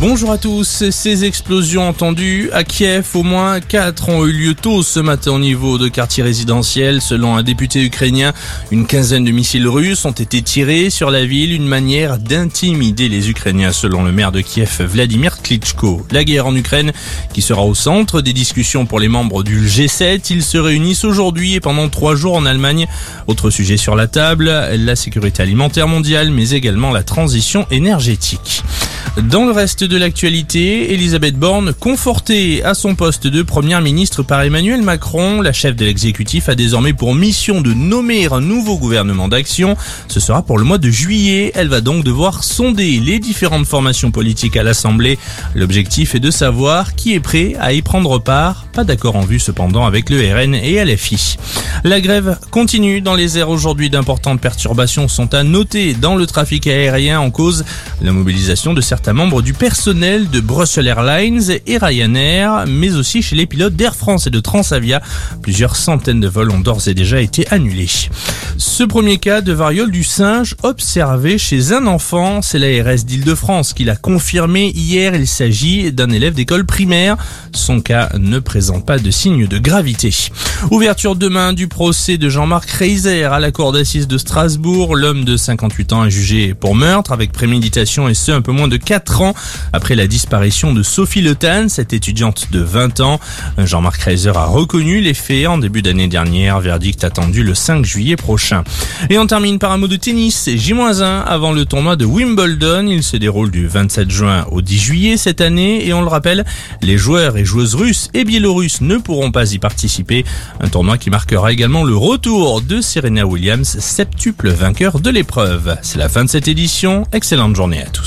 Bonjour à tous. Ces explosions entendues à Kiev, au moins 4 ont eu lieu tôt ce matin au niveau de quartiers résidentiels. Selon un député ukrainien, une quinzaine de missiles russes ont été tirés sur la ville, une manière d'intimider les Ukrainiens, selon le maire de Kiev, Vladimir Klitschko. La guerre en Ukraine qui sera au centre des discussions pour les membres du G7. Ils se réunissent aujourd'hui et pendant trois jours en Allemagne. Autre sujet sur la table, la sécurité alimentaire mondiale, mais également la transition énergétique. Dans le reste de l'actualité, Elisabeth Borne, confortée à son poste de première ministre par Emmanuel Macron, la chef de l'exécutif a désormais pour mission de nommer un nouveau gouvernement d'action. Ce sera pour le mois de juillet. Elle va donc devoir sonder les différentes formations politiques à l'Assemblée. L'objectif est de savoir qui est prêt à y prendre part. Pas d'accord en vue cependant avec le RN et LFI. La grève continue dans les airs aujourd'hui. D'importantes perturbations sont à noter dans le trafic aérien en cause la mobilisation de certains membres du personnel de Brussels Airlines et Ryanair, mais aussi chez les pilotes d'Air France et de Transavia. Plusieurs centaines de vols ont d'ores et déjà été annulés. Ce premier cas de variole du singe observé chez un enfant, c'est l'ARS d'Île-de-France qui l'a confirmé hier. Il s'agit d'un élève d'école primaire. Son cas ne présente pas de signe de gravité. Ouverture demain du procès de Jean-Marc Reiser à la cour d'assises de Strasbourg. L'homme de 58 ans est jugé pour meurtre avec préméditation et ce un peu moins de 4 ans après la disparition de Sophie Le cette étudiante de 20 ans. Jean-Marc Reiser a reconnu les faits en début d'année dernière. Verdict attendu le 5 juillet prochain. Et on termine par un mot de tennis. J-1 avant le tournoi de Wimbledon. Il se déroule du 27 juin au 10 juillet cette année. Et on le rappelle, les joueurs et joueuses russes et biélorusses ne pourront pas y participer. Un tournoi qui marquera également le retour de Serena Williams, septuple vainqueur de l'épreuve. C'est la fin de cette édition. Excellente journée à tous.